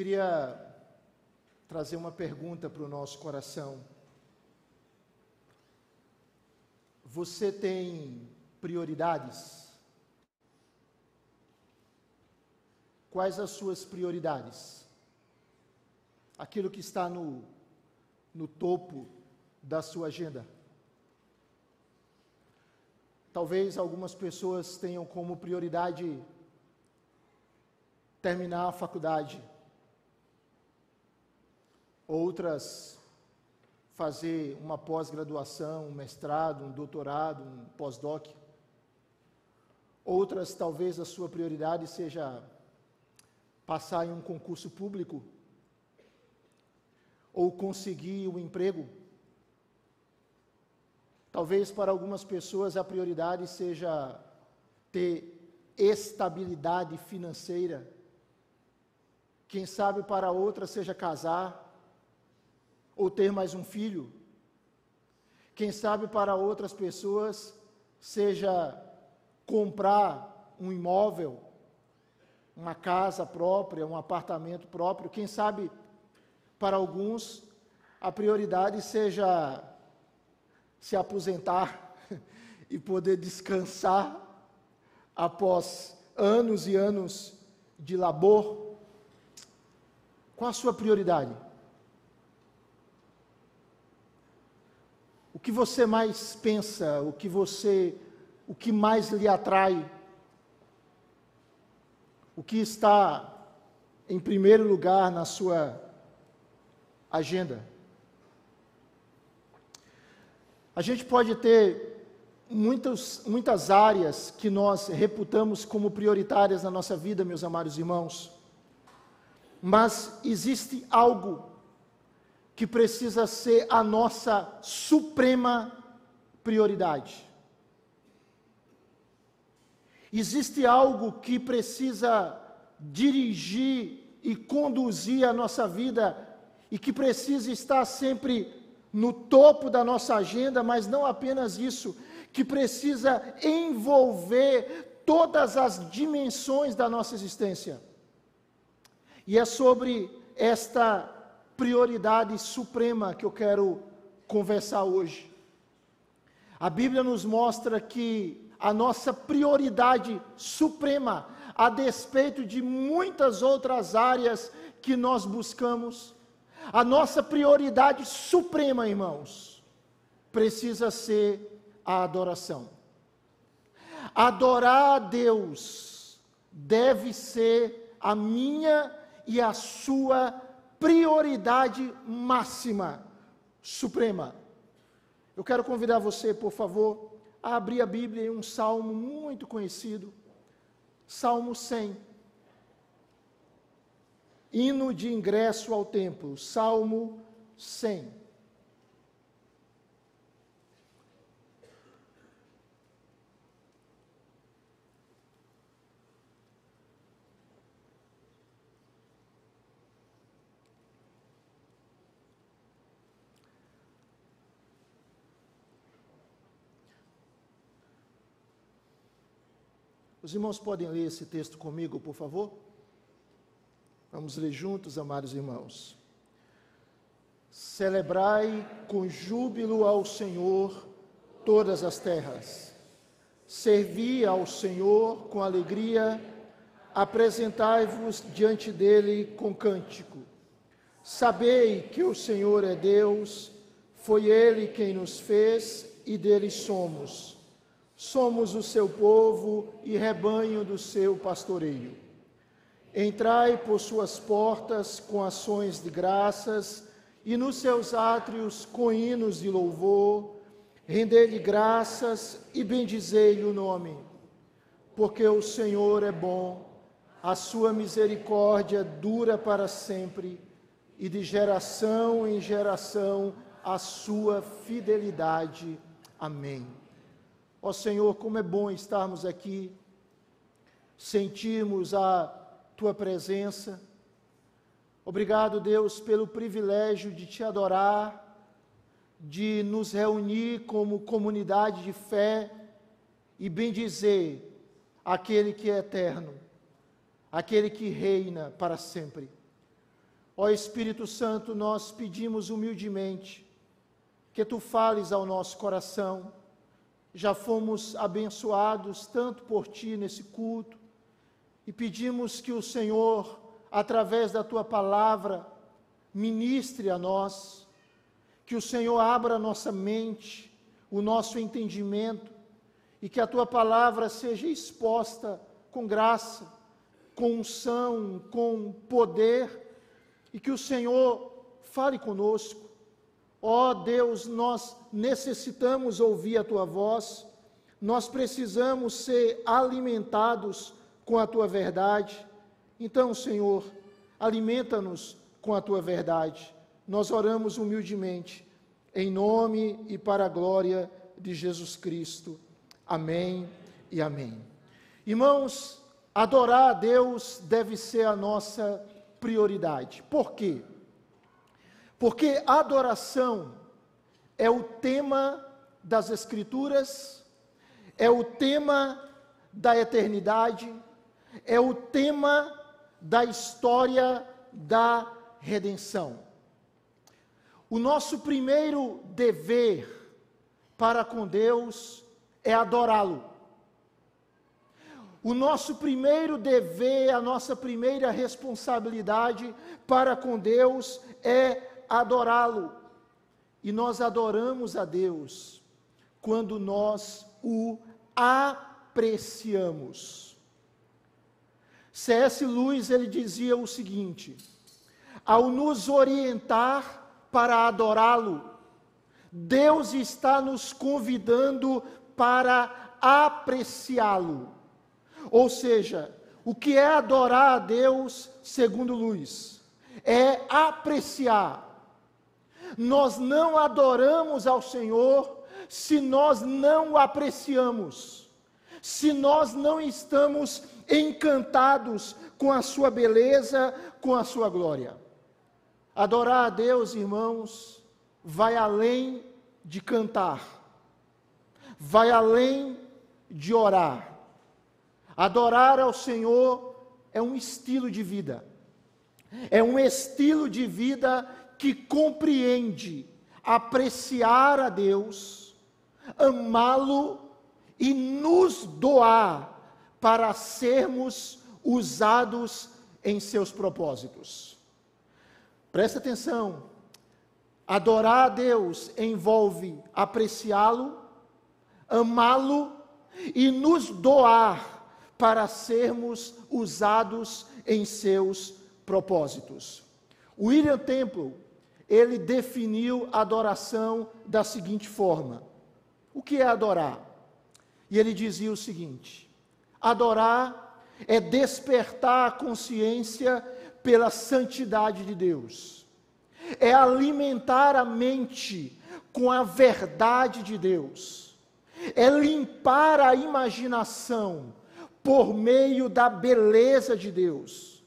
queria trazer uma pergunta para o nosso coração. Você tem prioridades? Quais as suas prioridades? Aquilo que está no, no topo da sua agenda. Talvez algumas pessoas tenham como prioridade terminar a faculdade, outras fazer uma pós-graduação, um mestrado, um doutorado, um pós-doc. Outras, talvez a sua prioridade seja passar em um concurso público ou conseguir um emprego. Talvez para algumas pessoas a prioridade seja ter estabilidade financeira. Quem sabe para outras seja casar ou ter mais um filho. Quem sabe para outras pessoas seja comprar um imóvel, uma casa própria, um apartamento próprio. Quem sabe para alguns a prioridade seja se aposentar e poder descansar após anos e anos de labor. Qual a sua prioridade? O que você mais pensa, o que você, o que mais lhe atrai? O que está em primeiro lugar na sua agenda? A gente pode ter muitas, muitas áreas que nós reputamos como prioritárias na nossa vida, meus amados irmãos, mas existe algo que precisa ser a nossa suprema prioridade. Existe algo que precisa dirigir e conduzir a nossa vida e que precisa estar sempre no topo da nossa agenda, mas não apenas isso, que precisa envolver todas as dimensões da nossa existência. E é sobre esta prioridade suprema que eu quero conversar hoje. A Bíblia nos mostra que a nossa prioridade suprema, a despeito de muitas outras áreas que nós buscamos, a nossa prioridade suprema, irmãos, precisa ser a adoração. Adorar a Deus deve ser a minha e a sua prioridade máxima, suprema. Eu quero convidar você, por favor, a abrir a Bíblia em um salmo muito conhecido, Salmo 100. Hino de ingresso ao templo, Salmo 100. Os irmãos podem ler esse texto comigo, por favor? Vamos ler juntos, amados irmãos. Celebrai com júbilo ao Senhor todas as terras. Servi ao Senhor com alegria, apresentai-vos diante dele com cântico. Sabei que o Senhor é Deus, foi ele quem nos fez e dele somos somos o seu povo e rebanho do seu pastoreio. Entrai por suas portas com ações de graças e nos seus átrios com hinos de louvor, rendei-lhe graças e bendizei-lhe o nome, porque o Senhor é bom, a sua misericórdia dura para sempre e de geração em geração a sua fidelidade. Amém. Ó Senhor, como é bom estarmos aqui, sentirmos a Tua presença. Obrigado, Deus, pelo privilégio de Te adorar, de nos reunir como comunidade de fé e bendizer aquele que é eterno, aquele que reina para sempre. Ó Espírito Santo, nós pedimos humildemente que tu fales ao nosso coração. Já fomos abençoados tanto por ti nesse culto e pedimos que o Senhor, através da tua palavra, ministre a nós, que o Senhor abra a nossa mente, o nosso entendimento e que a tua palavra seja exposta com graça, com unção, com poder e que o Senhor fale conosco. Ó oh, Deus, nós necessitamos ouvir a tua voz, nós precisamos ser alimentados com a tua verdade. Então, Senhor, alimenta-nos com a tua verdade. Nós oramos humildemente, em nome e para a glória de Jesus Cristo. Amém e amém. Irmãos, adorar a Deus deve ser a nossa prioridade. Por quê? Porque adoração é o tema das Escrituras, é o tema da eternidade, é o tema da história da redenção. O nosso primeiro dever para com Deus é adorá-lo. O nosso primeiro dever, a nossa primeira responsabilidade para com Deus é adorá-lo. E nós adoramos a Deus quando nós o apreciamos. C.S. Lewis ele dizia o seguinte: ao nos orientar para adorá-lo, Deus está nos convidando para apreciá-lo. Ou seja, o que é adorar a Deus, segundo Luiz, é apreciar. Nós não adoramos ao Senhor se nós não o apreciamos, se nós não estamos encantados com a sua beleza, com a sua glória. Adorar a Deus, irmãos, vai além de cantar, vai além de orar Adorar ao Senhor é um estilo de vida. É um estilo de vida que compreende apreciar a Deus, amá-lo e nos doar para sermos usados em seus propósitos. Presta atenção. Adorar a Deus envolve apreciá-lo, amá-lo e nos doar para sermos usados em seus propósitos. William Temple, ele definiu a adoração da seguinte forma: O que é adorar? E ele dizia o seguinte: Adorar é despertar a consciência pela santidade de Deus. É alimentar a mente com a verdade de Deus. É limpar a imaginação por meio da beleza de Deus,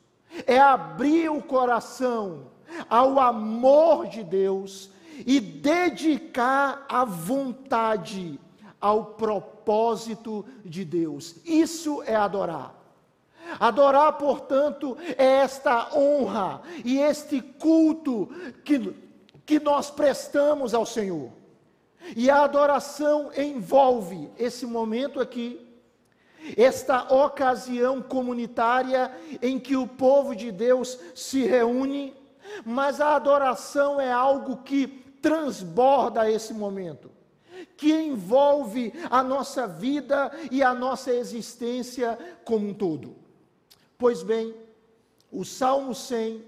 é abrir o coração ao amor de Deus e dedicar a vontade ao propósito de Deus. Isso é adorar. Adorar, portanto, é esta honra e este culto que, que nós prestamos ao Senhor. E a adoração envolve esse momento aqui esta ocasião comunitária em que o povo de Deus se reúne, mas a adoração é algo que transborda esse momento, que envolve a nossa vida e a nossa existência como um todo. Pois bem, o Salmo 100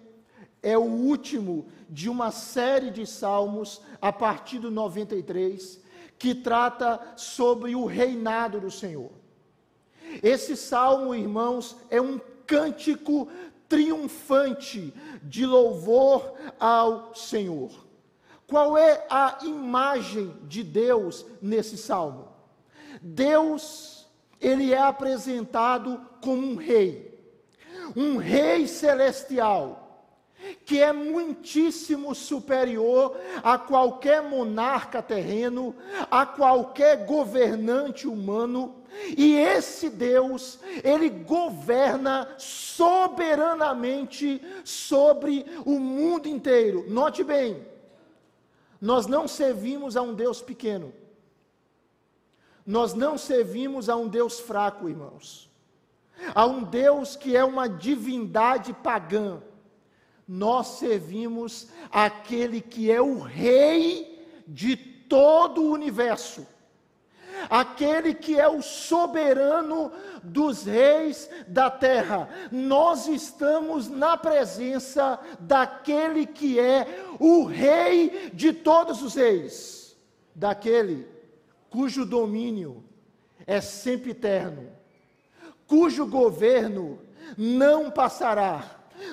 é o último de uma série de salmos a partir do 93 que trata sobre o reinado do Senhor. Esse salmo, irmãos, é um cântico triunfante de louvor ao Senhor. Qual é a imagem de Deus nesse salmo? Deus, ele é apresentado como um rei, um rei celestial, que é muitíssimo superior a qualquer monarca terreno, a qualquer governante humano, E esse Deus, ele governa soberanamente sobre o mundo inteiro. Note bem, nós não servimos a um Deus pequeno. Nós não servimos a um Deus fraco, irmãos. A um Deus que é uma divindade pagã. Nós servimos aquele que é o rei de todo o universo aquele que é o soberano dos reis da terra. Nós estamos na presença daquele que é o rei de todos os reis, daquele cujo domínio é sempre eterno, cujo governo não passará.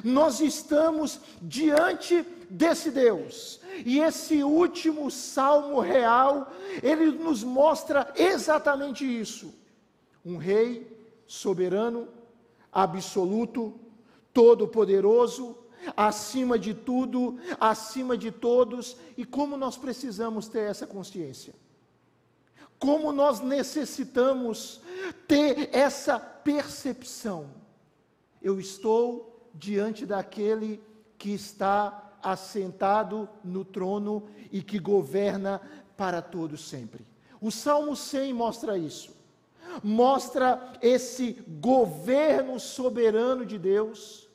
Nós estamos diante desse Deus. E esse último salmo real, ele nos mostra exatamente isso. Um rei soberano, absoluto, todo-poderoso, acima de tudo, acima de todos, e como nós precisamos ter essa consciência. Como nós necessitamos ter essa percepção. Eu estou diante daquele que está assentado no trono e que governa para todos sempre. O Salmo 100 mostra isso. Mostra esse governo soberano de Deus,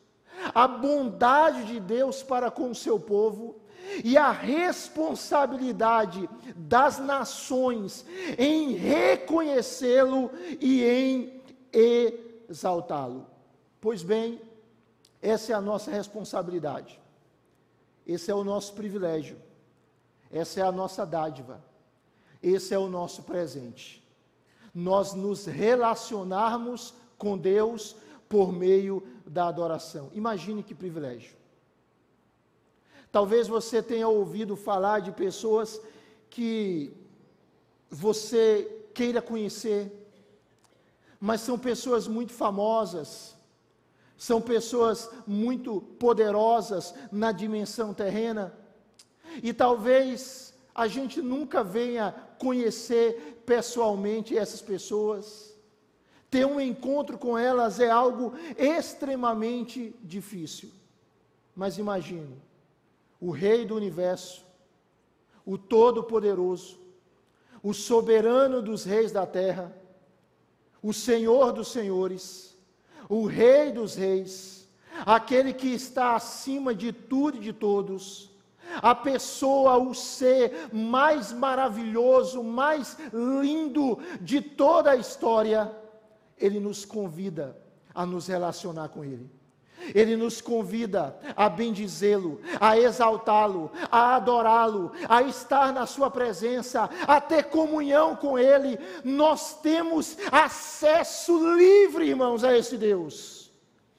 a bondade de Deus para com o seu povo e a responsabilidade das nações em reconhecê-lo e em exaltá-lo. Pois bem, essa é a nossa responsabilidade. Esse é o nosso privilégio. Essa é a nossa dádiva. Esse é o nosso presente. Nós nos relacionarmos com Deus por meio da adoração. Imagine que privilégio. Talvez você tenha ouvido falar de pessoas que você queira conhecer, mas são pessoas muito famosas, são pessoas muito poderosas na dimensão terrena. E talvez a gente nunca venha conhecer pessoalmente essas pessoas. Ter um encontro com elas é algo extremamente difícil. Mas imagine, o Rei do universo, o Todo-Poderoso, o soberano dos reis da terra, o Senhor dos senhores, o Rei dos Reis, aquele que está acima de tudo e de todos, a pessoa, o ser mais maravilhoso, mais lindo de toda a história, ele nos convida a nos relacionar com Ele. Ele nos convida a bendizê-lo, a exaltá-lo, a adorá-lo, a estar na Sua presença, a ter comunhão com Ele. Nós temos acesso livre, irmãos, a esse Deus.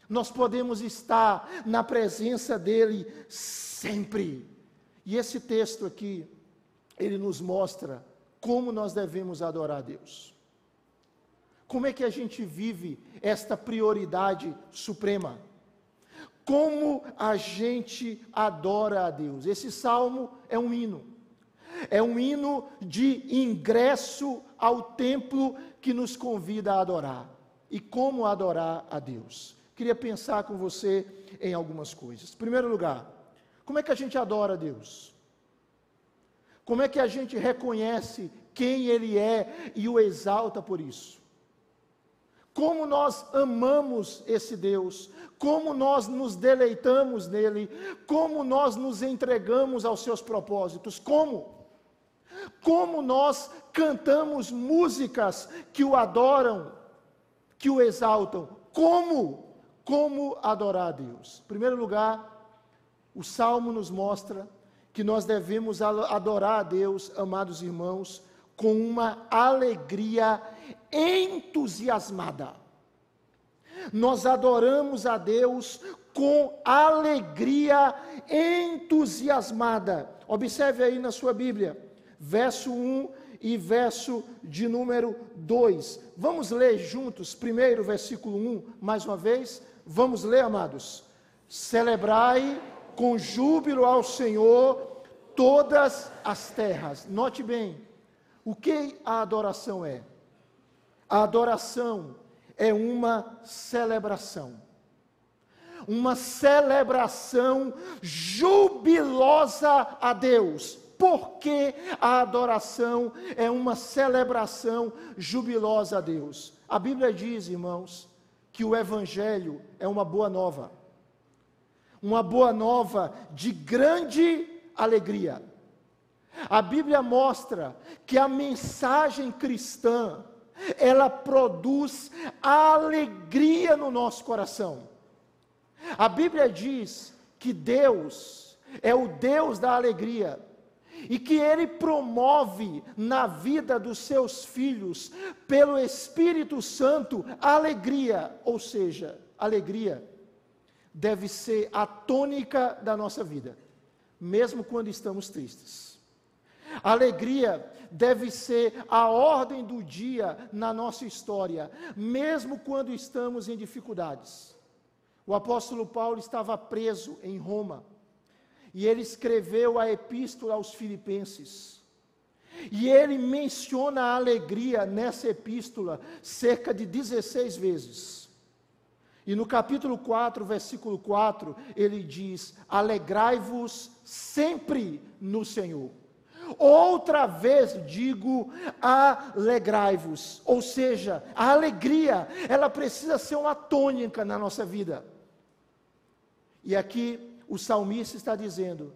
Nós podemos estar na presença dEle sempre. E esse texto aqui, ele nos mostra como nós devemos adorar a Deus. Como é que a gente vive esta prioridade suprema? Como a gente adora a Deus. Esse salmo é um hino. É um hino de ingresso ao templo que nos convida a adorar. E como adorar a Deus? Queria pensar com você em algumas coisas. Em primeiro lugar, como é que a gente adora a Deus? Como é que a gente reconhece quem Ele é e o exalta por isso? Como nós amamos esse Deus, como nós nos deleitamos nele, como nós nos entregamos aos seus propósitos, como? Como nós cantamos músicas que o adoram, que o exaltam, como? Como adorar a Deus? Em primeiro lugar, o salmo nos mostra que nós devemos adorar a Deus, amados irmãos, com uma alegria entusiasmada. Nós adoramos a Deus com alegria entusiasmada. Observe aí na sua Bíblia, verso 1 e verso de número 2. Vamos ler juntos, primeiro versículo 1, mais uma vez. Vamos ler, amados. Celebrai com júbilo ao Senhor todas as terras. Note bem, o que a adoração é? A adoração é uma celebração. Uma celebração jubilosa a Deus. Porque a adoração é uma celebração jubilosa a Deus. A Bíblia diz, irmãos, que o Evangelho é uma boa nova. Uma boa nova de grande alegria. A Bíblia mostra que a mensagem cristã, ela produz alegria no nosso coração. A Bíblia diz que Deus é o Deus da alegria e que Ele promove na vida dos seus filhos, pelo Espírito Santo, alegria, ou seja, alegria deve ser a tônica da nossa vida, mesmo quando estamos tristes. Alegria deve ser a ordem do dia na nossa história, mesmo quando estamos em dificuldades. O apóstolo Paulo estava preso em Roma e ele escreveu a epístola aos Filipenses. E ele menciona a alegria nessa epístola cerca de 16 vezes. E no capítulo 4, versículo 4, ele diz: Alegrai-vos sempre no Senhor. Outra vez digo, alegrai-vos. Ou seja, a alegria, ela precisa ser uma tônica na nossa vida. E aqui o salmista está dizendo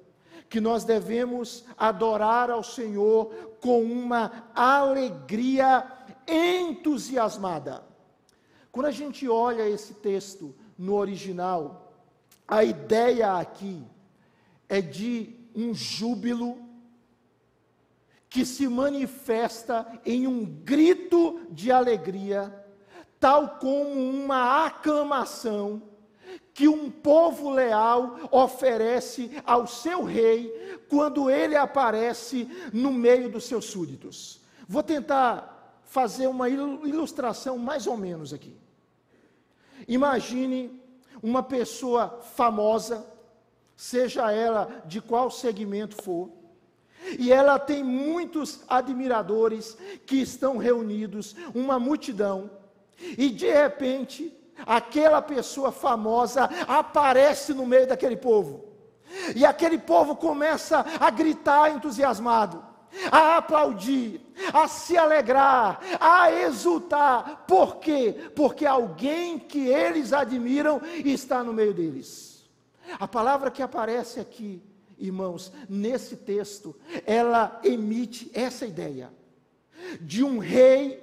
que nós devemos adorar ao Senhor com uma alegria entusiasmada. Quando a gente olha esse texto no original, a ideia aqui é de um júbilo que se manifesta em um grito de alegria, tal como uma aclamação que um povo leal oferece ao seu rei quando ele aparece no meio dos seus súditos. Vou tentar fazer uma ilustração mais ou menos aqui. Imagine uma pessoa famosa, seja ela de qual segmento for, e ela tem muitos admiradores que estão reunidos, uma multidão, e de repente aquela pessoa famosa aparece no meio daquele povo. E aquele povo começa a gritar entusiasmado, a aplaudir, a se alegrar, a exultar. Por quê? Porque alguém que eles admiram está no meio deles. A palavra que aparece aqui, irmãos, nesse texto, ela emite essa ideia de um rei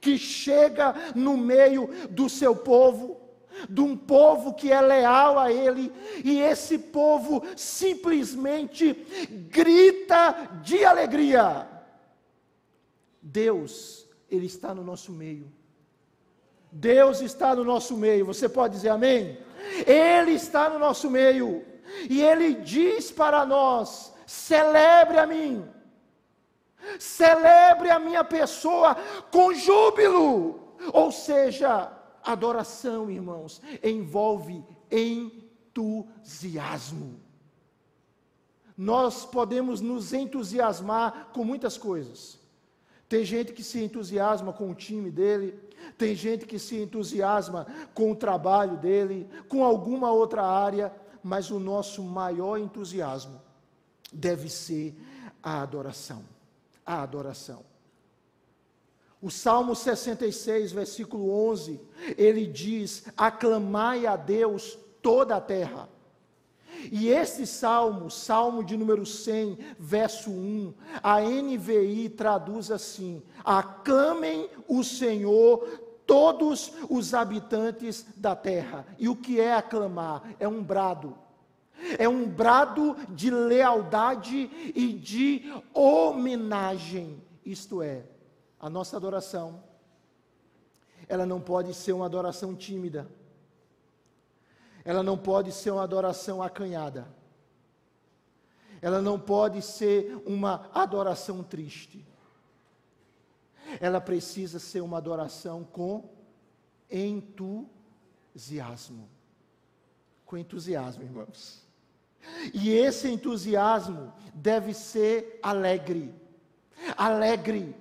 que chega no meio do seu povo, de um povo que é leal a ele, e esse povo simplesmente grita de alegria. Deus, Ele está no nosso meio. Deus está no nosso meio. Você pode dizer amém? Ele está no nosso meio. E Ele diz para nós: celebre a mim Celebre a minha pessoa com júbilo. Ou seja, adoração, irmãos, envolve entusiasmo. Nós podemos nos entusiasmar com muitas coisas. Tem gente que se entusiasma com o time dele, tem gente que se entusiasma com o trabalho dele, com alguma outra área, mas o nosso maior entusiasmo deve ser a adoração a adoração. O Salmo 66, versículo 11, ele diz: Aclamai a Deus toda a terra. E este salmo, salmo de número 100, verso 1, a NVI traduz assim: Aclamem o Senhor todos os habitantes da terra. E o que é aclamar? É um brado é um brado de lealdade e de homenagem. Isto é, a nossa adoração, ela não pode ser uma adoração tímida, ela não pode ser uma adoração acanhada, ela não pode ser uma adoração triste, ela precisa ser uma adoração com entusiasmo. Com entusiasmo, irmãos. E esse entusiasmo deve ser alegre. Alegre.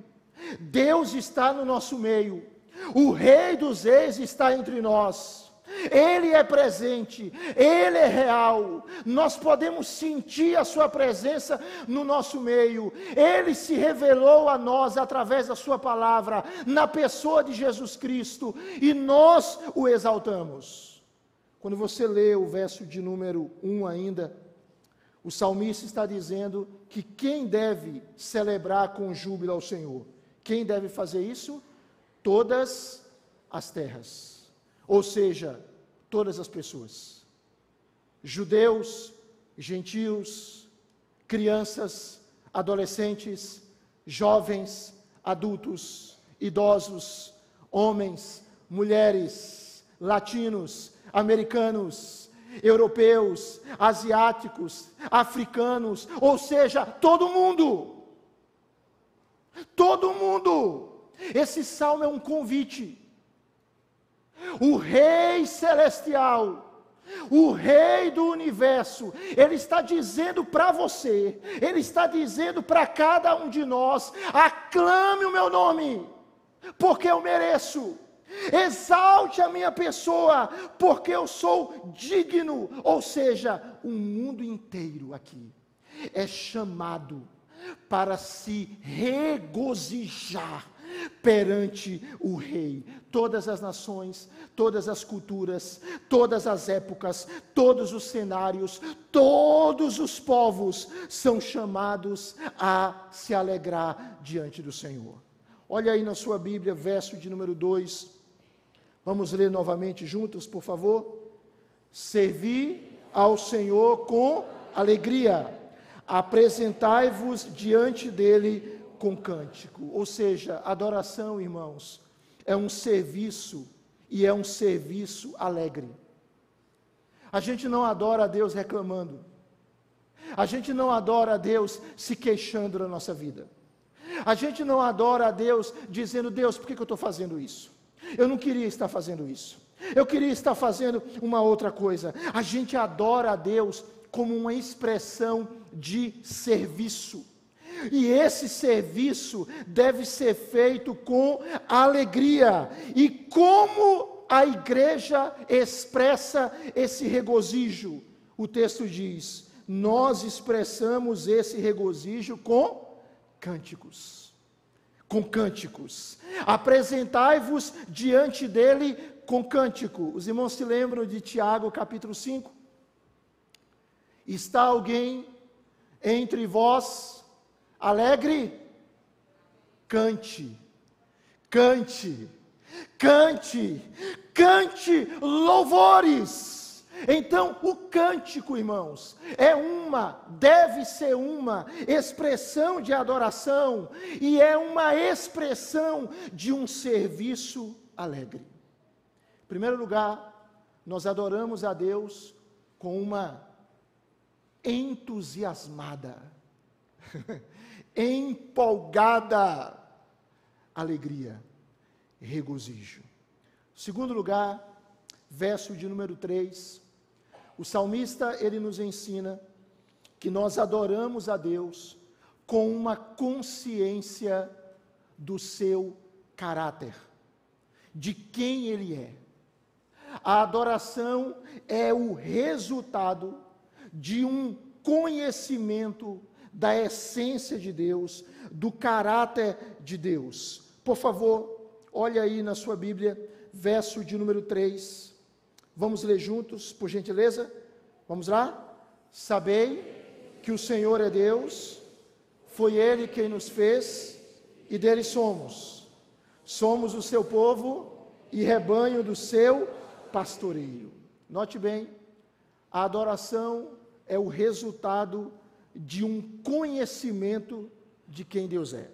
Deus está no nosso meio. O Rei dos Reis está entre nós. Ele é presente, Ele é real. Nós podemos sentir a Sua presença no nosso meio. Ele se revelou a nós através da Sua palavra, na pessoa de Jesus Cristo, e nós o exaltamos. Quando você lê o verso de número 1 ainda, o salmista está dizendo que quem deve celebrar com júbilo ao Senhor? Quem deve fazer isso? Todas as terras. Ou seja, todas as pessoas. Judeus, gentios, crianças, adolescentes, jovens, adultos, idosos, homens, mulheres, latinos, americanos, europeus, asiáticos, africanos, ou seja, todo mundo. Todo mundo. Esse salmo é um convite. O Rei Celestial, o Rei do universo, Ele está dizendo para você, Ele está dizendo para cada um de nós: aclame o meu nome, porque eu mereço. Exalte a minha pessoa, porque eu sou digno. Ou seja, o mundo inteiro aqui é chamado para se regozijar perante o Rei. Todas as nações, todas as culturas, todas as épocas, todos os cenários, todos os povos são chamados a se alegrar diante do Senhor. Olha aí na sua Bíblia, verso de número 2. Vamos ler novamente juntos, por favor. Servi ao Senhor com alegria, apresentai-vos diante dele com cântico. Ou seja, adoração, irmãos, é um serviço e é um serviço alegre. A gente não adora a Deus reclamando. A gente não adora a Deus se queixando da nossa vida. A gente não adora a Deus dizendo, Deus, por que, que eu estou fazendo isso? Eu não queria estar fazendo isso. Eu queria estar fazendo uma outra coisa. A gente adora a Deus como uma expressão de serviço. E esse serviço deve ser feito com alegria. E como a igreja expressa esse regozijo? O texto diz: nós expressamos esse regozijo com cânticos com cânticos. Apresentai-vos diante dele com cântico. Os irmãos se lembram de Tiago capítulo 5? Está alguém entre vós alegre? Cante, cante, cante, cante louvores. Então, o cântico, irmãos, é uma, deve ser uma expressão de adoração e é uma expressão de um serviço alegre. Em primeiro lugar, nós adoramos a Deus com uma entusiasmada, empolgada alegria, regozijo. Segundo lugar, verso de número 3, o salmista, ele nos ensina que nós adoramos a Deus com uma consciência do seu caráter, de quem ele é. A adoração é o resultado de um conhecimento da essência de Deus, do caráter de Deus. Por favor, olhe aí na sua Bíblia, verso de número 3. Vamos ler juntos, por gentileza? Vamos lá? Sabei que o Senhor é Deus, foi Ele quem nos fez e dele somos. Somos o seu povo e rebanho do seu pastoreio. Note bem, a adoração é o resultado de um conhecimento de quem Deus é.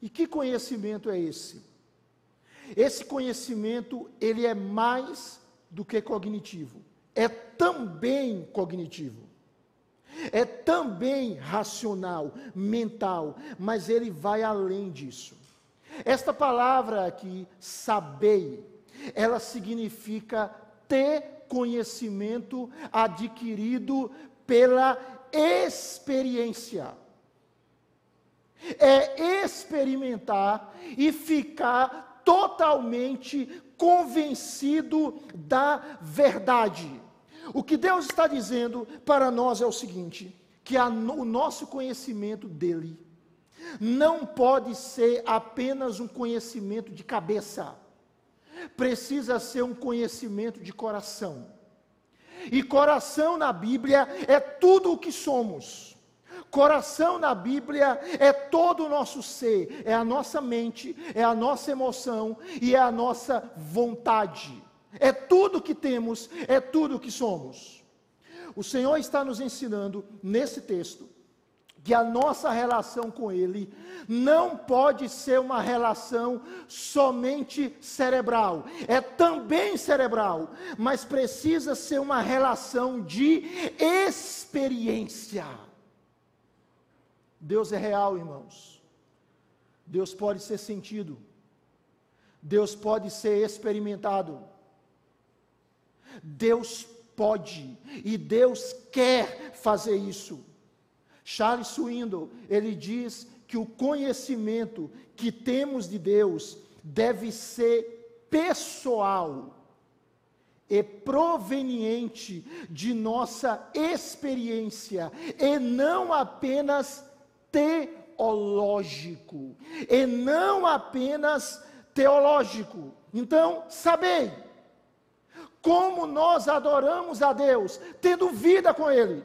E que conhecimento é esse? Esse conhecimento, ele é mais do que cognitivo. É também cognitivo. É também racional, mental, mas ele vai além disso. Esta palavra aqui, saber, ela significa ter conhecimento adquirido pela experiência. É experimentar e ficar totalmente convencido da verdade. O que Deus está dizendo para nós é o seguinte: que a, o nosso conhecimento dele não pode ser apenas um conhecimento de cabeça, precisa ser um conhecimento de coração. E coração na Bíblia é tudo o que somos. Coração na Bíblia é todo o nosso ser, é a nossa mente, é a nossa emoção e é a nossa vontade. É tudo que temos, é tudo que somos. O Senhor está nos ensinando nesse texto que a nossa relação com Ele não pode ser uma relação somente cerebral, é também cerebral, mas precisa ser uma relação de experiência. Deus é real, irmãos. Deus pode ser sentido. Deus pode ser experimentado. Deus pode e Deus quer fazer isso. Charles Swindoll, ele diz que o conhecimento que temos de Deus deve ser pessoal e proveniente de nossa experiência e não apenas teológico, e não apenas teológico. Então, sabei como nós adoramos a Deus, tendo vida com Ele.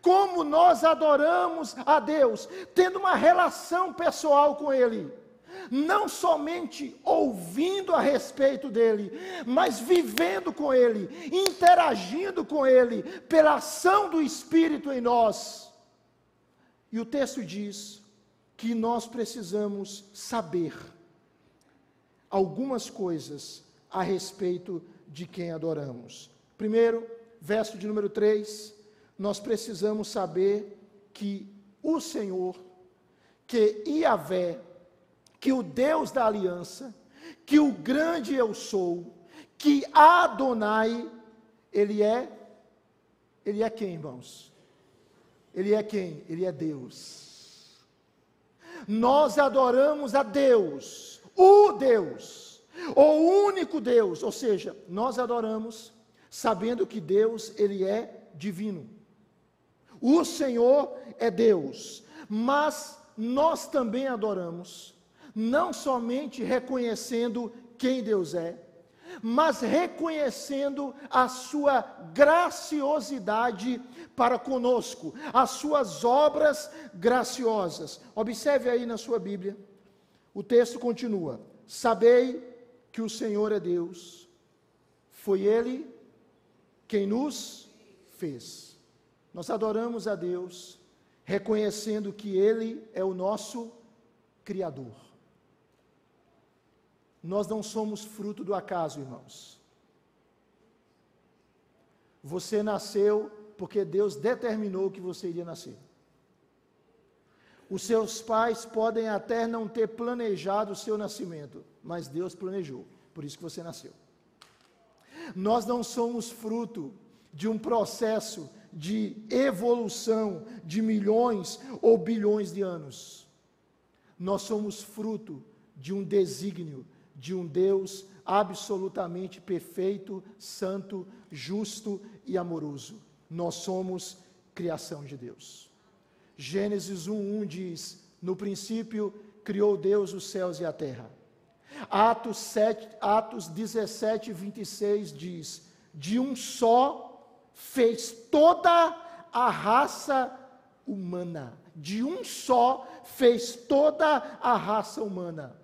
Como nós adoramos a Deus, tendo uma relação pessoal com Ele. Não somente ouvindo a respeito dele, mas vivendo com ele, interagindo com ele, pela ação do Espírito em nós. E o texto diz que nós precisamos saber algumas coisas a respeito de quem adoramos. Primeiro, verso de número 3, nós precisamos saber que o Senhor, que Iavé, que o Deus da aliança, que o grande eu sou, que Adonai, ele é, ele é quem, irmãos? Ele é quem? Ele é Deus. Nós adoramos a Deus, o Deus, o único Deus, ou seja, nós adoramos sabendo que Deus, ele é divino. O Senhor é Deus, mas nós também adoramos, não somente reconhecendo quem Deus é, mas reconhecendo a sua graciosidade para conosco, as suas obras graciosas. Observe aí na sua Bíblia, o texto continua: Sabei que o Senhor é Deus, foi Ele quem nos fez. Nós adoramos a Deus, reconhecendo que Ele é o nosso Criador. Nós não somos fruto do acaso, irmãos. Você nasceu porque Deus determinou que você iria nascer. Os seus pais podem até não ter planejado o seu nascimento, mas Deus planejou, por isso que você nasceu. Nós não somos fruto de um processo de evolução de milhões ou bilhões de anos. Nós somos fruto de um desígnio de um Deus absolutamente perfeito, santo, justo e amoroso. Nós somos criação de Deus. Gênesis 1:1 diz: No princípio criou Deus os céus e a terra. Atos, 7, Atos 17, 26 diz: De um só fez toda a raça humana. De um só fez toda a raça humana.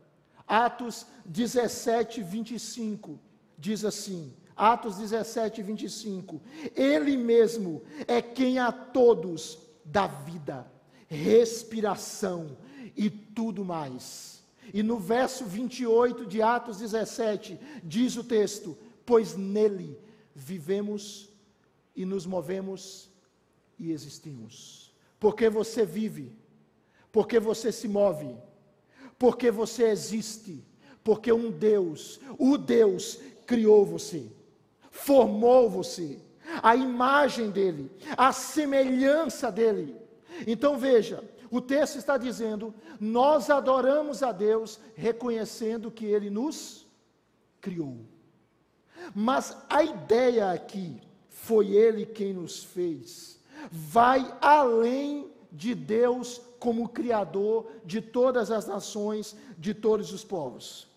Atos 17, 25 diz assim: Atos 17, 25. Ele mesmo é quem a todos dá vida, respiração e tudo mais. E no verso 28 de Atos 17, diz o texto: Pois nele vivemos e nos movemos e existimos. Porque você vive, porque você se move, porque você existe, porque um Deus, o Deus, criou você, formou você, a imagem dele, a semelhança dele. Então veja, o texto está dizendo: nós adoramos a Deus reconhecendo que Ele nos criou. Mas a ideia aqui, foi Ele quem nos fez, vai além de Deus como Criador de todas as nações, de todos os povos.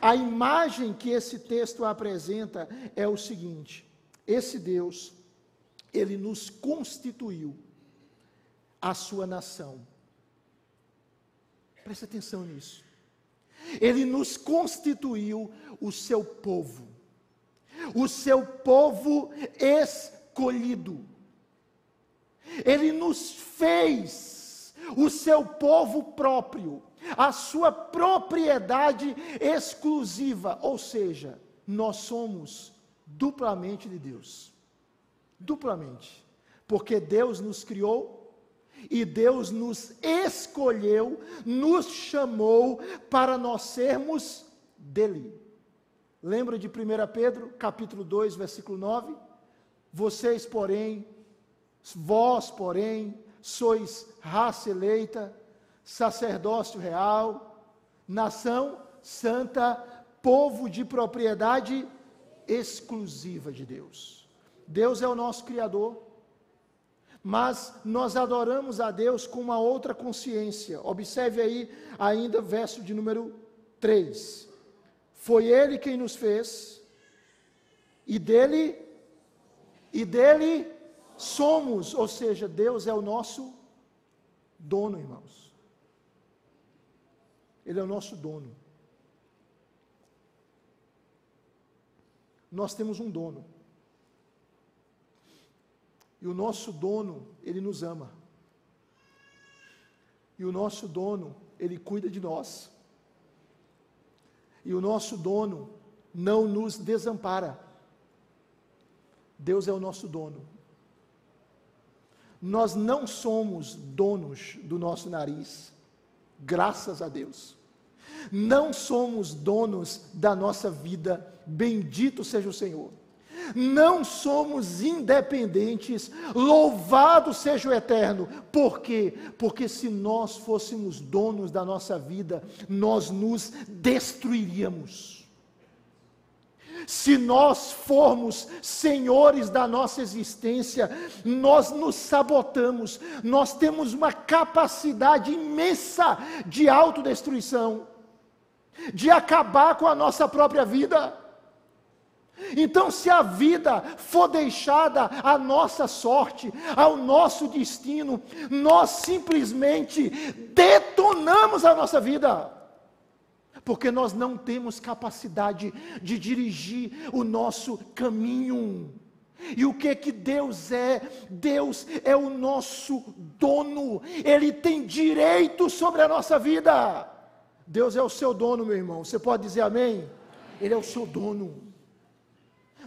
A imagem que esse texto apresenta é o seguinte: esse Deus, ele nos constituiu a sua nação. Preste atenção nisso. Ele nos constituiu o seu povo, o seu povo escolhido. Ele nos fez o seu povo próprio, a sua propriedade exclusiva, ou seja, nós somos duplamente de Deus. Duplamente. Porque Deus nos criou e Deus nos escolheu, nos chamou para nós sermos dele. Lembra de 1 Pedro, capítulo 2, versículo 9? Vocês, porém, vós, porém, sois raça eleita, sacerdócio real, nação santa, povo de propriedade exclusiva de Deus. Deus é o nosso Criador, mas nós adoramos a Deus com uma outra consciência. Observe aí ainda verso de número 3. Foi Ele quem nos fez, e dele, e dele somos, ou seja, Deus é o nosso dono, irmãos. Ele é o nosso dono. Nós temos um dono. E o nosso dono, ele nos ama. E o nosso dono, ele cuida de nós. E o nosso dono não nos desampara. Deus é o nosso dono. Nós não somos donos do nosso nariz, graças a Deus. Não somos donos da nossa vida, bendito seja o Senhor não somos independentes, louvado seja o eterno. Por quê? Porque se nós fôssemos donos da nossa vida, nós nos destruiríamos. Se nós formos senhores da nossa existência, nós nos sabotamos, nós temos uma capacidade imensa de autodestruição, de acabar com a nossa própria vida. Então, se a vida for deixada à nossa sorte, ao nosso destino, nós simplesmente detonamos a nossa vida, porque nós não temos capacidade de dirigir o nosso caminho. E o que que Deus é? Deus é o nosso dono, Ele tem direito sobre a nossa vida. Deus é o seu dono, meu irmão. Você pode dizer amém? Ele é o seu dono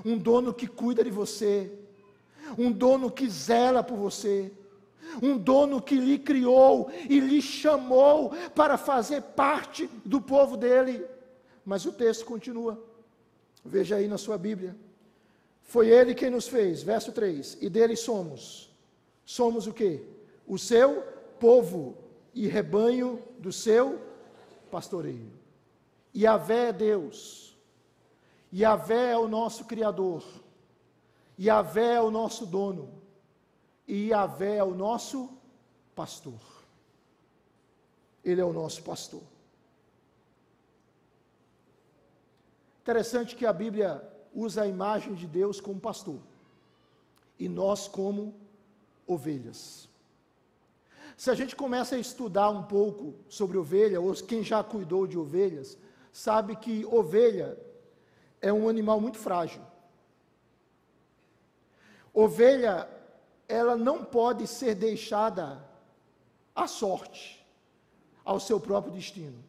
um dono que cuida de você, um dono que zela por você, um dono que lhe criou e lhe chamou para fazer parte do povo dele. Mas o texto continua. Veja aí na sua Bíblia. Foi ele quem nos fez, verso 3, e dele somos. Somos o que? O seu povo e rebanho do seu pastoreio. E a é Deus Yahvé é o nosso Criador, Yahvé é o nosso dono, e Yahvé é o nosso pastor. Ele é o nosso pastor. Interessante que a Bíblia usa a imagem de Deus como pastor, e nós como ovelhas. Se a gente começa a estudar um pouco sobre ovelha, ou quem já cuidou de ovelhas, sabe que ovelha é um animal muito frágil. Ovelha, ela não pode ser deixada à sorte, ao seu próprio destino.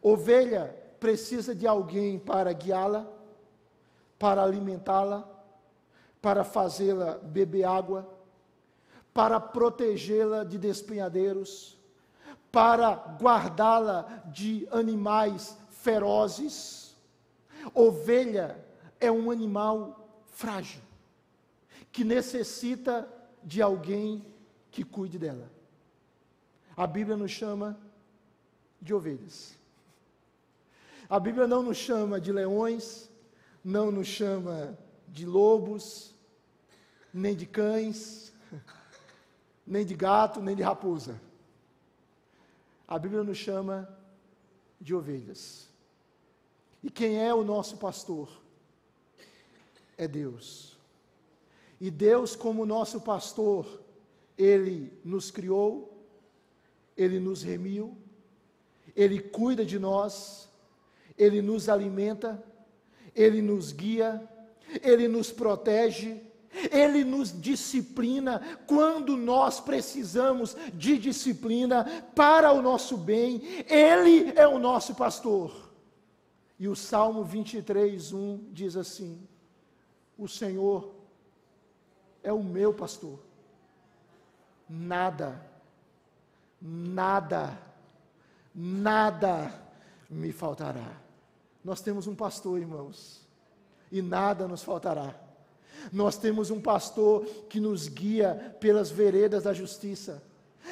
Ovelha precisa de alguém para guiá-la, para alimentá-la, para fazê-la beber água, para protegê-la de despenhadeiros, para guardá-la de animais ferozes Ovelha é um animal frágil, que necessita de alguém que cuide dela. A Bíblia nos chama de ovelhas. A Bíblia não nos chama de leões, não nos chama de lobos, nem de cães, nem de gato, nem de raposa. A Bíblia nos chama de ovelhas. E quem é o nosso pastor? É Deus. E Deus, como nosso pastor, Ele nos criou, Ele nos remiu, Ele cuida de nós, Ele nos alimenta, Ele nos guia, Ele nos protege, ele nos disciplina quando nós precisamos de disciplina para o nosso bem. Ele é o nosso pastor. E o Salmo 23, 1 diz assim: O Senhor é o meu pastor. Nada, nada, nada me faltará. Nós temos um pastor, irmãos, e nada nos faltará. Nós temos um pastor que nos guia pelas veredas da justiça.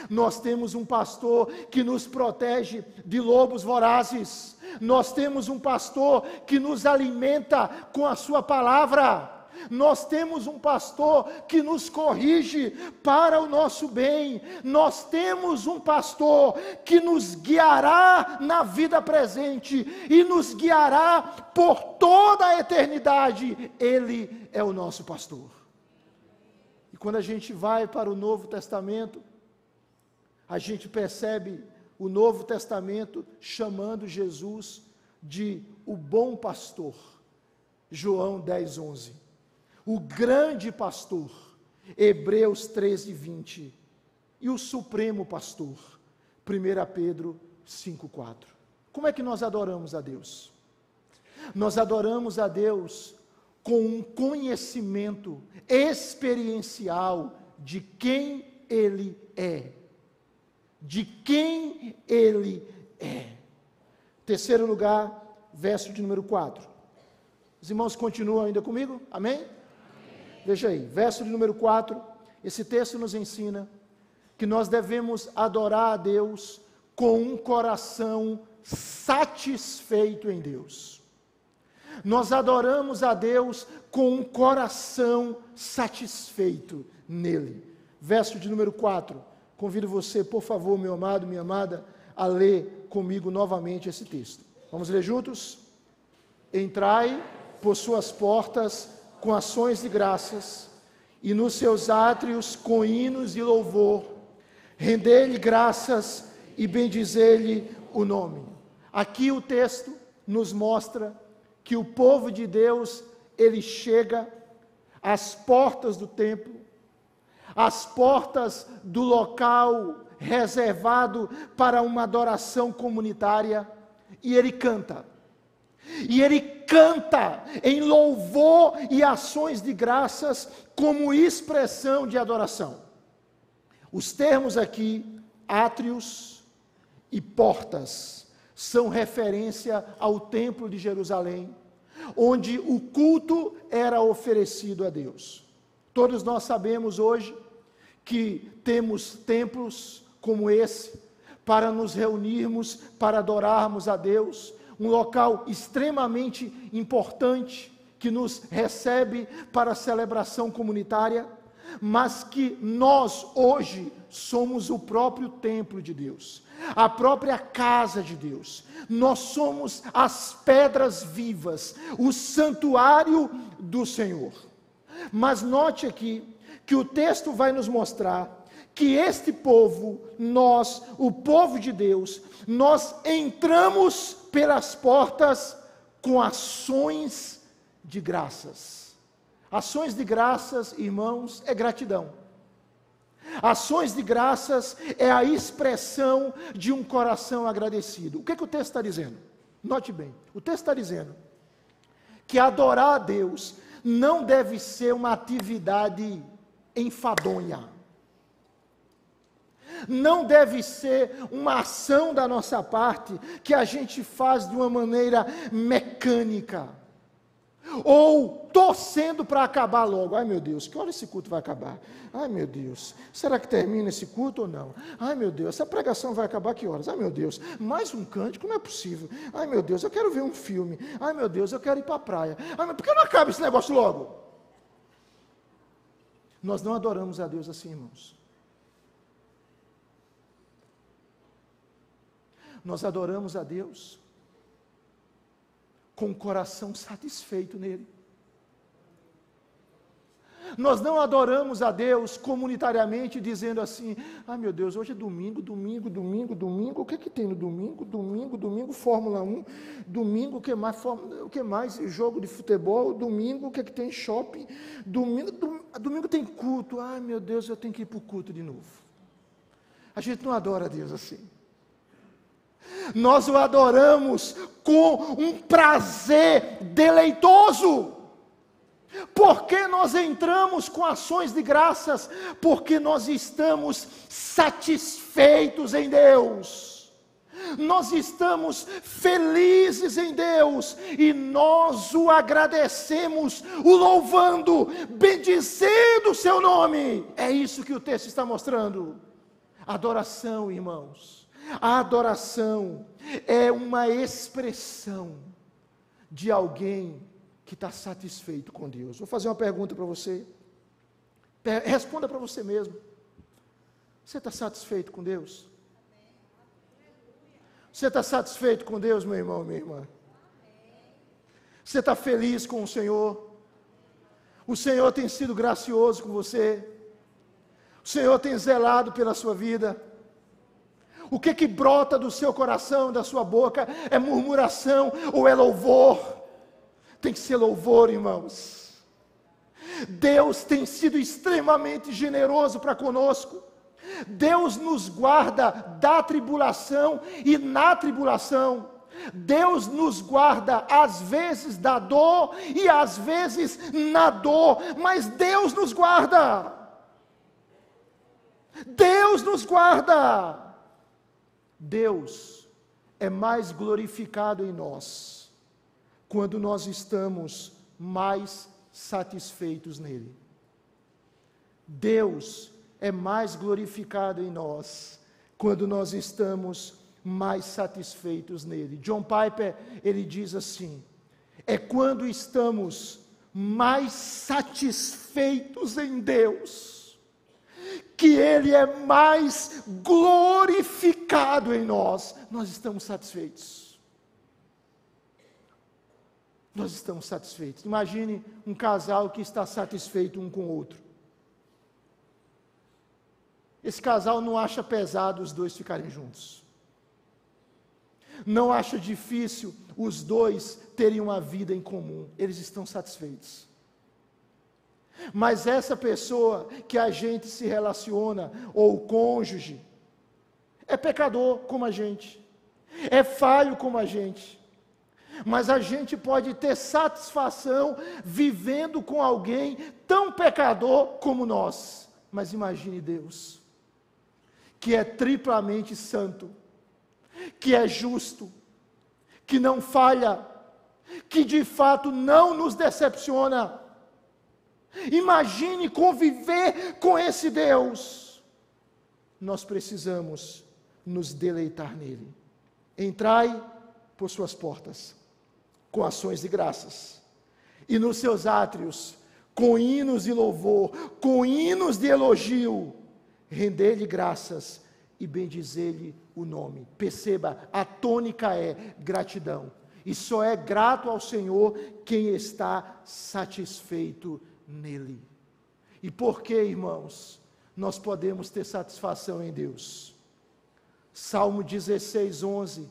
Nós temos um pastor que nos protege de lobos vorazes. Nós temos um pastor que nos alimenta com a Sua palavra. Nós temos um pastor que nos corrige para o nosso bem. Nós temos um pastor que nos guiará na vida presente e nos guiará por toda a eternidade. Ele é o nosso pastor. E quando a gente vai para o Novo Testamento, a gente percebe o Novo Testamento chamando Jesus de o bom pastor. João 10, 11 o grande pastor, Hebreus 13, 20, e o supremo pastor, 1 Pedro 5, 4. Como é que nós adoramos a Deus? Nós adoramos a Deus com um conhecimento experiencial de quem Ele é. De quem Ele é. Terceiro lugar, verso de número 4. Os irmãos continuam ainda comigo? Amém? Veja aí, verso de número 4, esse texto nos ensina que nós devemos adorar a Deus com um coração satisfeito em Deus. Nós adoramos a Deus com um coração satisfeito nele. Verso de número 4. Convido você, por favor, meu amado, minha amada, a ler comigo novamente esse texto. Vamos ler juntos? Entrai por suas portas com ações de graças e nos seus átrios com hinos e louvor, render-lhe graças e bendizer-lhe o nome. Aqui o texto nos mostra que o povo de Deus, ele chega às portas do templo, às portas do local reservado para uma adoração comunitária, e ele canta. E ele canta em louvor e ações de graças como expressão de adoração. Os termos aqui, átrios e portas, são referência ao Templo de Jerusalém, onde o culto era oferecido a Deus. Todos nós sabemos hoje que temos templos como esse para nos reunirmos, para adorarmos a Deus um local extremamente importante que nos recebe para a celebração comunitária, mas que nós hoje somos o próprio templo de Deus, a própria casa de Deus. Nós somos as pedras vivas, o santuário do Senhor. Mas note aqui que o texto vai nos mostrar que este povo, nós, o povo de Deus, nós entramos pelas portas com ações de graças. Ações de graças, irmãos, é gratidão. Ações de graças é a expressão de um coração agradecido. O que, é que o texto está dizendo? Note bem, o texto está dizendo que adorar a Deus não deve ser uma atividade enfadonha não deve ser uma ação da nossa parte que a gente faz de uma maneira mecânica. ou torcendo para acabar logo. Ai meu Deus, que hora esse culto vai acabar? Ai meu Deus, será que termina esse culto ou não? Ai meu Deus, essa pregação vai acabar que horas? Ai meu Deus, mais um cântico não é possível. Ai meu Deus, eu quero ver um filme. Ai meu Deus, eu quero ir para a praia. Ai, por que não acaba esse negócio logo? Nós não adoramos a Deus assim, irmãos. Nós adoramos a Deus com o coração satisfeito nele. Nós não adoramos a Deus comunitariamente dizendo assim: "Ah, meu Deus, hoje é domingo, domingo, domingo, domingo. O que é que tem no domingo? Domingo, domingo, Fórmula 1. Domingo, o que mais? O que mais? Jogo de futebol. Domingo, o que é que tem? Shopping. Domingo, domingo, domingo tem culto. Ai, meu Deus, eu tenho que ir para o culto de novo. A gente não adora a Deus assim. Nós o adoramos com um prazer deleitoso. Porque nós entramos com ações de graças? Porque nós estamos satisfeitos em Deus. Nós estamos felizes em Deus e nós o agradecemos, o louvando, bendizendo o seu nome. É isso que o texto está mostrando. Adoração, irmãos. A adoração é uma expressão de alguém que está satisfeito com Deus. Vou fazer uma pergunta para você. Responda para você mesmo. Você está satisfeito com Deus? Você está satisfeito com Deus, meu irmão, minha irmã? Você está feliz com o Senhor? O Senhor tem sido gracioso com você? O Senhor tem zelado pela sua vida? O que que brota do seu coração, da sua boca? É murmuração ou é louvor? Tem que ser louvor, irmãos. Deus tem sido extremamente generoso para conosco. Deus nos guarda da tribulação e na tribulação. Deus nos guarda às vezes da dor e às vezes na dor, mas Deus nos guarda. Deus nos guarda. Deus é mais glorificado em nós quando nós estamos mais satisfeitos nele. Deus é mais glorificado em nós quando nós estamos mais satisfeitos nele. John Piper, ele diz assim: é quando estamos mais satisfeitos em Deus, que Ele é mais glorificado em nós, nós estamos satisfeitos nós estamos satisfeitos. Imagine um casal que está satisfeito um com o outro. Esse casal não acha pesado os dois ficarem juntos. Não acha difícil os dois terem uma vida em comum. Eles estão satisfeitos. Mas essa pessoa que a gente se relaciona, ou o cônjuge, é pecador como a gente, é falho como a gente mas a gente pode ter satisfação vivendo com alguém tão pecador como nós. Mas imagine Deus, que é triplamente santo, que é justo, que não falha, que de fato não nos decepciona. Imagine conviver com esse Deus. Nós precisamos nos deleitar nele. Entrai por suas portas com ações de graças. E nos seus átrios, com hinos de louvor, com hinos de elogio, render-lhe graças e bendizer-lhe o nome. Perceba, a tônica é gratidão. E só é grato ao Senhor quem está satisfeito nele. E por que, irmãos, nós podemos ter satisfação em Deus? Salmo 16, 11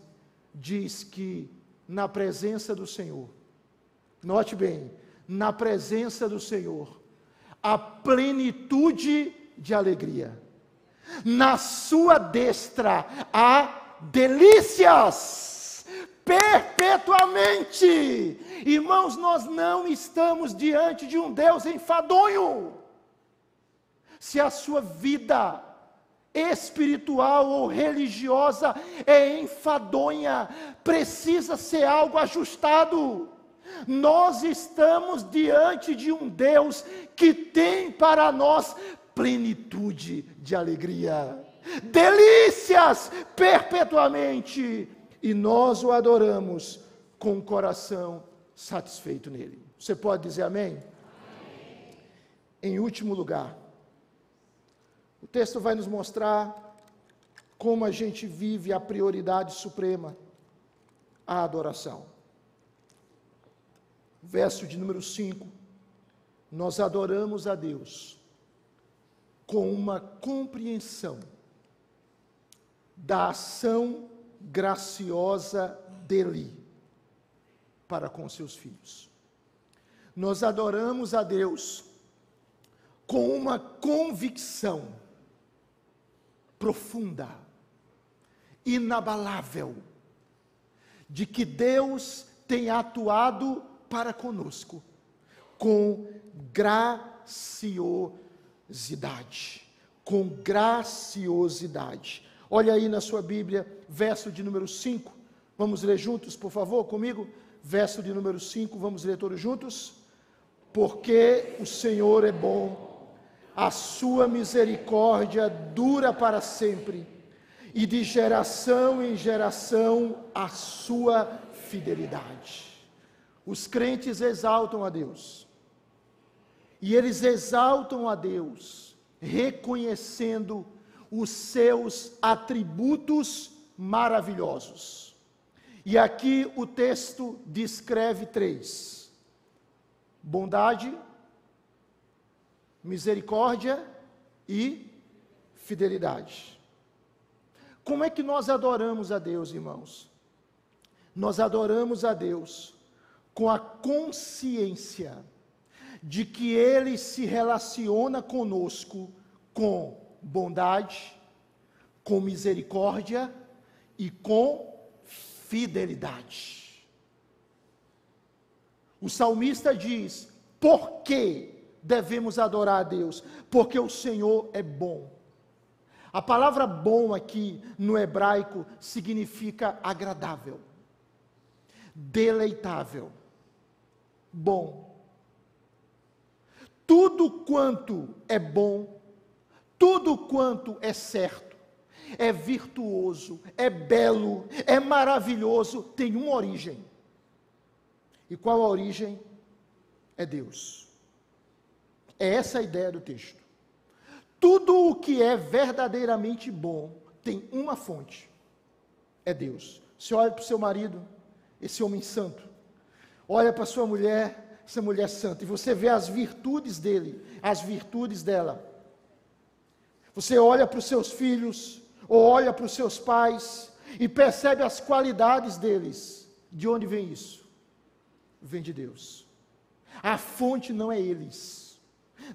diz que na presença do Senhor. Note bem, na presença do Senhor, a plenitude de alegria. Na sua destra há delícias perpetuamente. Irmãos, nós não estamos diante de um Deus enfadonho. Se a sua vida espiritual ou religiosa é enfadonha, precisa ser algo ajustado. Nós estamos diante de um Deus que tem para nós plenitude de alegria, delícias perpetuamente, e nós o adoramos com o coração satisfeito nele. Você pode dizer amém? amém? Em último lugar, o texto vai nos mostrar como a gente vive a prioridade suprema, a adoração. Verso de número 5. Nós adoramos a Deus com uma compreensão da ação graciosa dele para com seus filhos. Nós adoramos a Deus com uma convicção profunda, inabalável, de que Deus tem atuado para conosco com graciosidade. Com graciosidade. Olha aí na sua Bíblia, verso de número 5. Vamos ler juntos, por favor, comigo? Verso de número 5, vamos ler todos juntos? Porque o Senhor é bom, a sua misericórdia dura para sempre, e de geração em geração a sua fidelidade. Os crentes exaltam a Deus. E eles exaltam a Deus, reconhecendo os seus atributos maravilhosos. E aqui o texto descreve três: bondade, misericórdia e fidelidade. Como é que nós adoramos a Deus, irmãos? Nós adoramos a Deus com a consciência de que Ele se relaciona conosco com bondade, com misericórdia e com fidelidade. O salmista diz: por que devemos adorar a Deus? Porque o Senhor é bom. A palavra bom aqui no hebraico significa agradável, deleitável bom. Tudo quanto é bom, tudo quanto é certo, é virtuoso, é belo, é maravilhoso, tem uma origem. E qual a origem? É Deus. É essa a ideia do texto. Tudo o que é verdadeiramente bom tem uma fonte: é Deus. Você olha para o seu marido, esse homem santo, olha para sua mulher, essa mulher santa, e você vê as virtudes dele, as virtudes dela. Você olha para os seus filhos, ou olha para os seus pais, e percebe as qualidades deles. De onde vem isso? Vem de Deus. A fonte não é eles.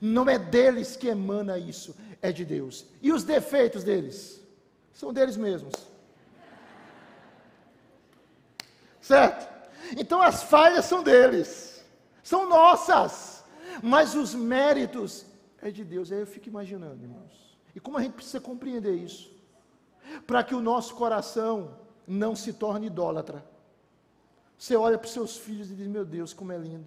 Não é deles que emana isso, é de Deus. E os defeitos deles? São deles mesmos. Certo? Então as falhas são deles, são nossas, mas os méritos é de Deus. Aí eu fico imaginando, irmãos. E como a gente precisa compreender isso? Para que o nosso coração não se torne idólatra. Você olha para os seus filhos e diz: Meu Deus, como é lindo.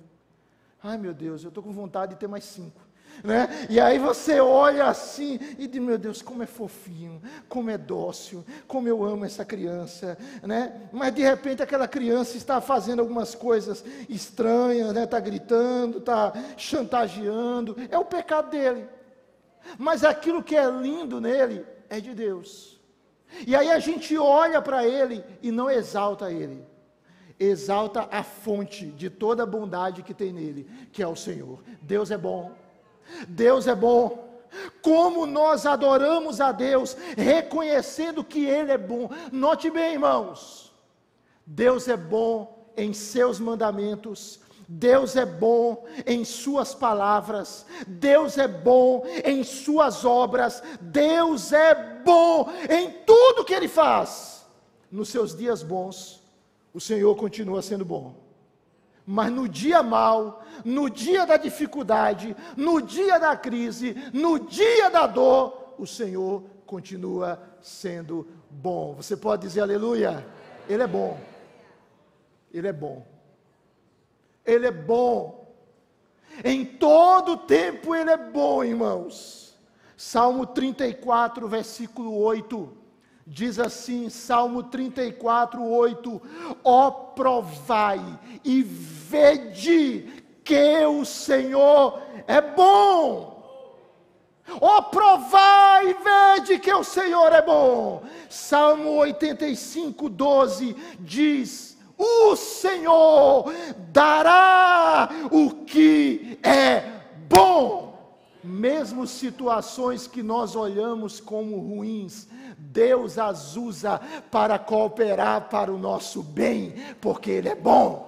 Ai, meu Deus, eu estou com vontade de ter mais cinco. Né? E aí você olha assim e diz, meu Deus, como é fofinho, como é dócil, como eu amo essa criança, né? Mas de repente aquela criança está fazendo algumas coisas estranhas, né? Está gritando, está chantageando, é o pecado dele. Mas aquilo que é lindo nele é de Deus. E aí a gente olha para ele e não exalta ele. Exalta a fonte de toda a bondade que tem nele, que é o Senhor. Deus é bom. Deus é bom. Como nós adoramos a Deus, reconhecendo que Ele é bom. Note bem, irmãos. Deus é bom em seus mandamentos, Deus é bom em Suas palavras, Deus é bom em Suas obras, Deus é bom em tudo que Ele faz. Nos seus dias bons, o Senhor continua sendo bom. Mas no dia mal, no dia da dificuldade, no dia da crise, no dia da dor, o Senhor continua sendo bom. Você pode dizer aleluia? Ele é bom. Ele é bom. Ele é bom. Em todo tempo Ele é bom, irmãos. Salmo 34, versículo 8. Diz assim, Salmo 34, 8: Ó oh, provai e vede que o Senhor é bom. Ó, oh, provai e vede que o Senhor é bom. Salmo 85, 12 diz: O Senhor dará o que é bom. Mesmo situações que nós olhamos como ruins, Deus as usa para cooperar para o nosso bem, porque Ele é bom.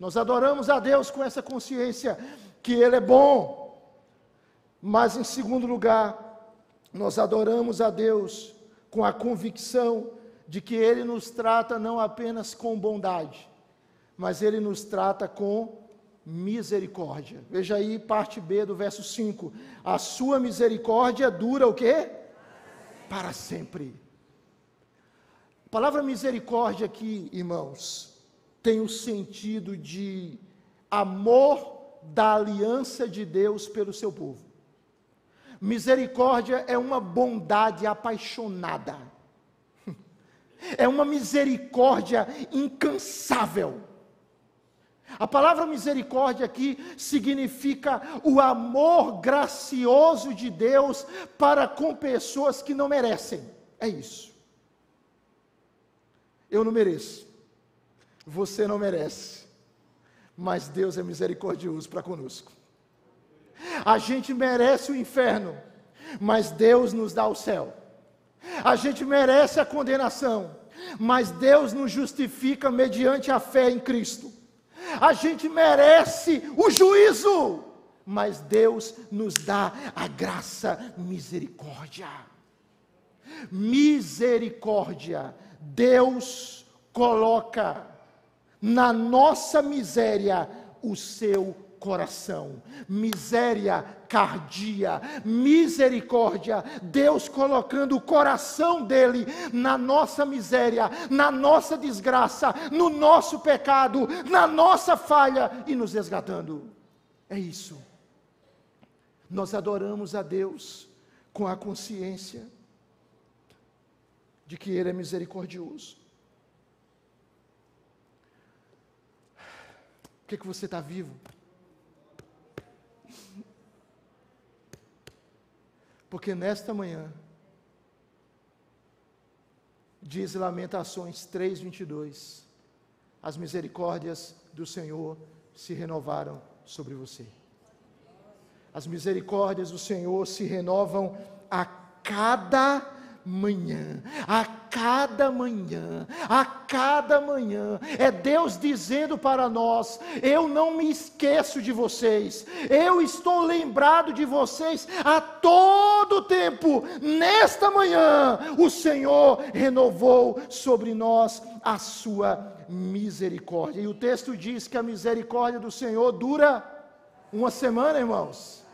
Nós adoramos a Deus com essa consciência que Ele é bom. Mas, em segundo lugar, nós adoramos a Deus com a convicção de que Ele nos trata não apenas com bondade, mas Ele nos trata com misericórdia. Veja aí, parte B do verso 5. A sua misericórdia dura o quê? Para sempre. A palavra misericórdia aqui, irmãos, tem o sentido de amor da aliança de Deus pelo seu povo. Misericórdia é uma bondade apaixonada. É uma misericórdia incansável. A palavra misericórdia aqui significa o amor gracioso de Deus para com pessoas que não merecem. É isso. Eu não mereço. Você não merece. Mas Deus é misericordioso para conosco. A gente merece o inferno, mas Deus nos dá o céu. A gente merece a condenação, mas Deus nos justifica mediante a fé em Cristo. A gente merece o juízo, mas Deus nos dá a graça, misericórdia. Misericórdia, Deus coloca na nossa miséria o seu coração, miséria cardia, misericórdia, Deus colocando o coração dele na nossa miséria, na nossa desgraça, no nosso pecado, na nossa falha e nos resgatando. É isso. Nós adoramos a Deus com a consciência de que Ele é misericordioso. Por que, que você está vivo? Porque nesta manhã, diz Lamentações 3:22, as misericórdias do Senhor se renovaram sobre você. As misericórdias do Senhor se renovam a cada manhã, a cada manhã, a cada manhã, é Deus dizendo para nós: eu não me esqueço de vocês, eu estou lembrado de vocês a todo tempo. Nesta manhã, o Senhor renovou sobre nós a sua misericórdia. E o texto diz que a misericórdia do Senhor dura uma semana, irmãos,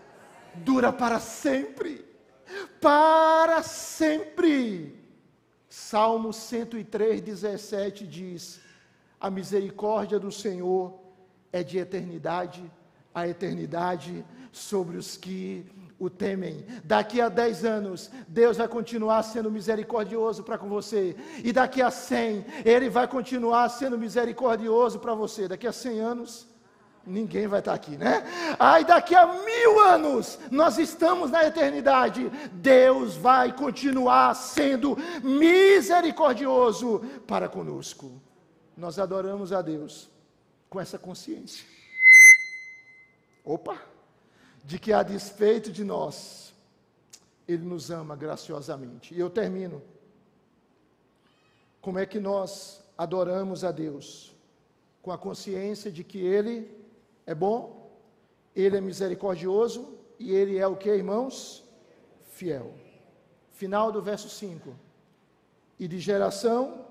dura para sempre para sempre. Salmo 103, 17 diz: A misericórdia do Senhor é de eternidade a eternidade sobre os que o temem. Daqui a 10 anos, Deus vai continuar sendo misericordioso para com você. E daqui a 100, Ele vai continuar sendo misericordioso para você. Daqui a 100 anos, ninguém vai estar aqui, né? Aí daqui a mil anos, nós estamos na eternidade, Deus vai continuar sendo misericordioso para conosco. Nós adoramos a Deus com essa consciência. Opa! De que a despeito de nós, Ele nos ama graciosamente. E eu termino. Como é que nós adoramos a Deus? Com a consciência de que Ele é bom, ele é misericordioso e ele é o que, irmãos? Fiel. Final do verso 5. E de geração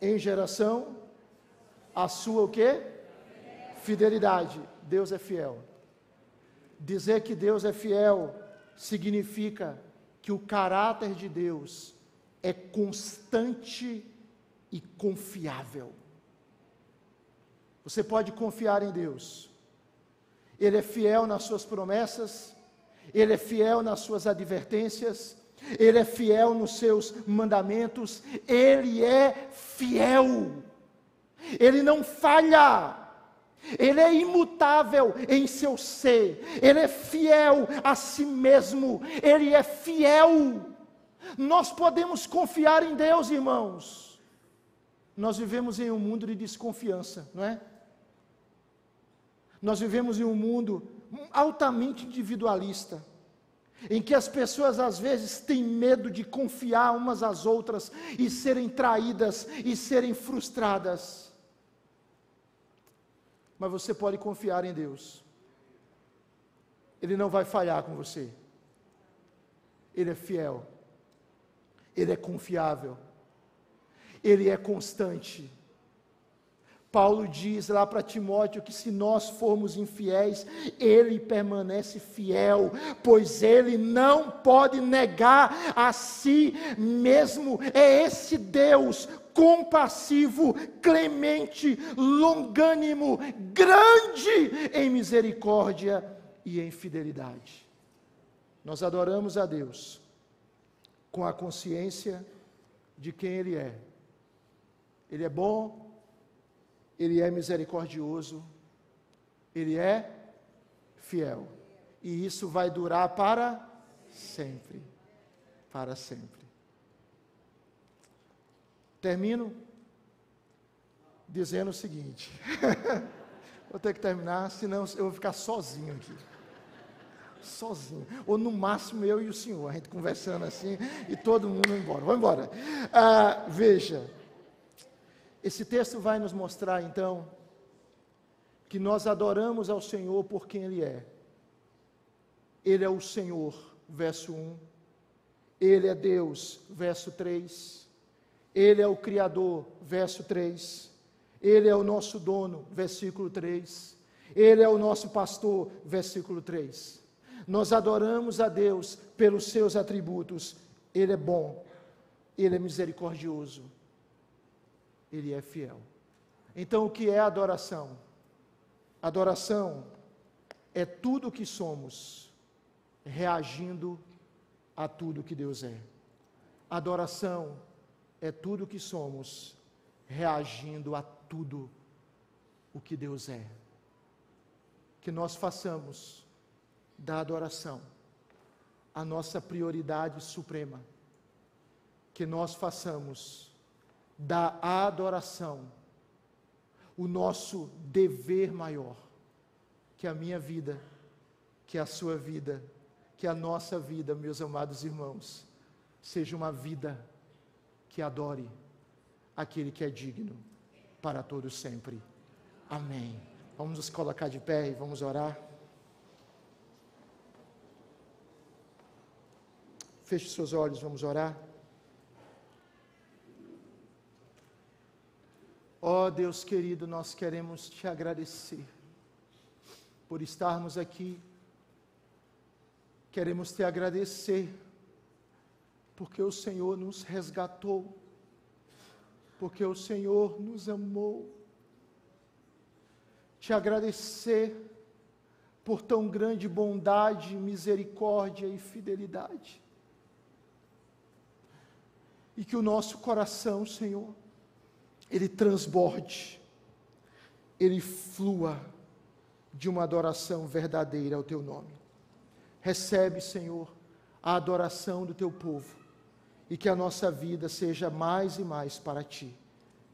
em geração, a sua o que? Fidelidade. Deus é fiel. Dizer que Deus é fiel significa que o caráter de Deus é constante e confiável. Você pode confiar em Deus. Ele é fiel nas suas promessas, ele é fiel nas suas advertências, ele é fiel nos seus mandamentos, ele é fiel. Ele não falha. Ele é imutável em seu ser, ele é fiel a si mesmo, ele é fiel. Nós podemos confiar em Deus, irmãos. Nós vivemos em um mundo de desconfiança, não é? Nós vivemos em um mundo altamente individualista, em que as pessoas às vezes têm medo de confiar umas às outras e serem traídas e serem frustradas. Mas você pode confiar em Deus, Ele não vai falhar com você, Ele é fiel, Ele é confiável, Ele é constante. Paulo diz lá para Timóteo que se nós formos infiéis, ele permanece fiel, pois ele não pode negar a si mesmo. É esse Deus compassivo, clemente, longânimo, grande em misericórdia e em fidelidade. Nós adoramos a Deus com a consciência de quem Ele é. Ele é bom, ele é misericordioso, Ele é fiel. E isso vai durar para sempre. Para sempre. Termino dizendo o seguinte: vou ter que terminar, senão eu vou ficar sozinho aqui. Sozinho. Ou no máximo eu e o senhor, a gente conversando assim e todo mundo embora. Vamos embora. Ah, veja. Esse texto vai nos mostrar então que nós adoramos ao Senhor por quem Ele é. Ele é o Senhor, verso 1. Ele é Deus, verso 3. Ele é o Criador, verso 3. Ele é o nosso dono, versículo 3. Ele é o nosso pastor, versículo 3. Nós adoramos a Deus pelos seus atributos. Ele é bom, ele é misericordioso, ele é fiel. Então, o que é adoração? Adoração é tudo o que somos reagindo a tudo que Deus é. Adoração é tudo o que somos reagindo a tudo o que Deus é. Que nós façamos da adoração a nossa prioridade suprema. Que nós façamos da adoração, o nosso dever maior, que a minha vida, que a sua vida, que a nossa vida, meus amados irmãos, seja uma vida que adore aquele que é digno para todos sempre. Amém. Vamos nos colocar de pé e vamos orar. Feche seus olhos, vamos orar. Ó oh, Deus querido, nós queremos te agradecer por estarmos aqui. Queremos te agradecer porque o Senhor nos resgatou, porque o Senhor nos amou. Te agradecer por tão grande bondade, misericórdia e fidelidade. E que o nosso coração, Senhor, ele transborde, ele flua de uma adoração verdadeira ao teu nome. Recebe, Senhor, a adoração do teu povo e que a nossa vida seja mais e mais para ti,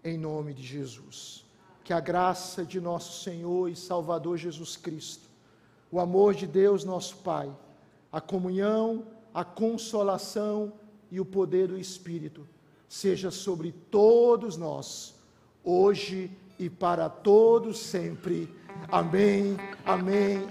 em nome de Jesus. Que a graça de nosso Senhor e Salvador Jesus Cristo, o amor de Deus, nosso Pai, a comunhão, a consolação e o poder do Espírito seja sobre todos nós, hoje e para todos sempre. Amém, amém.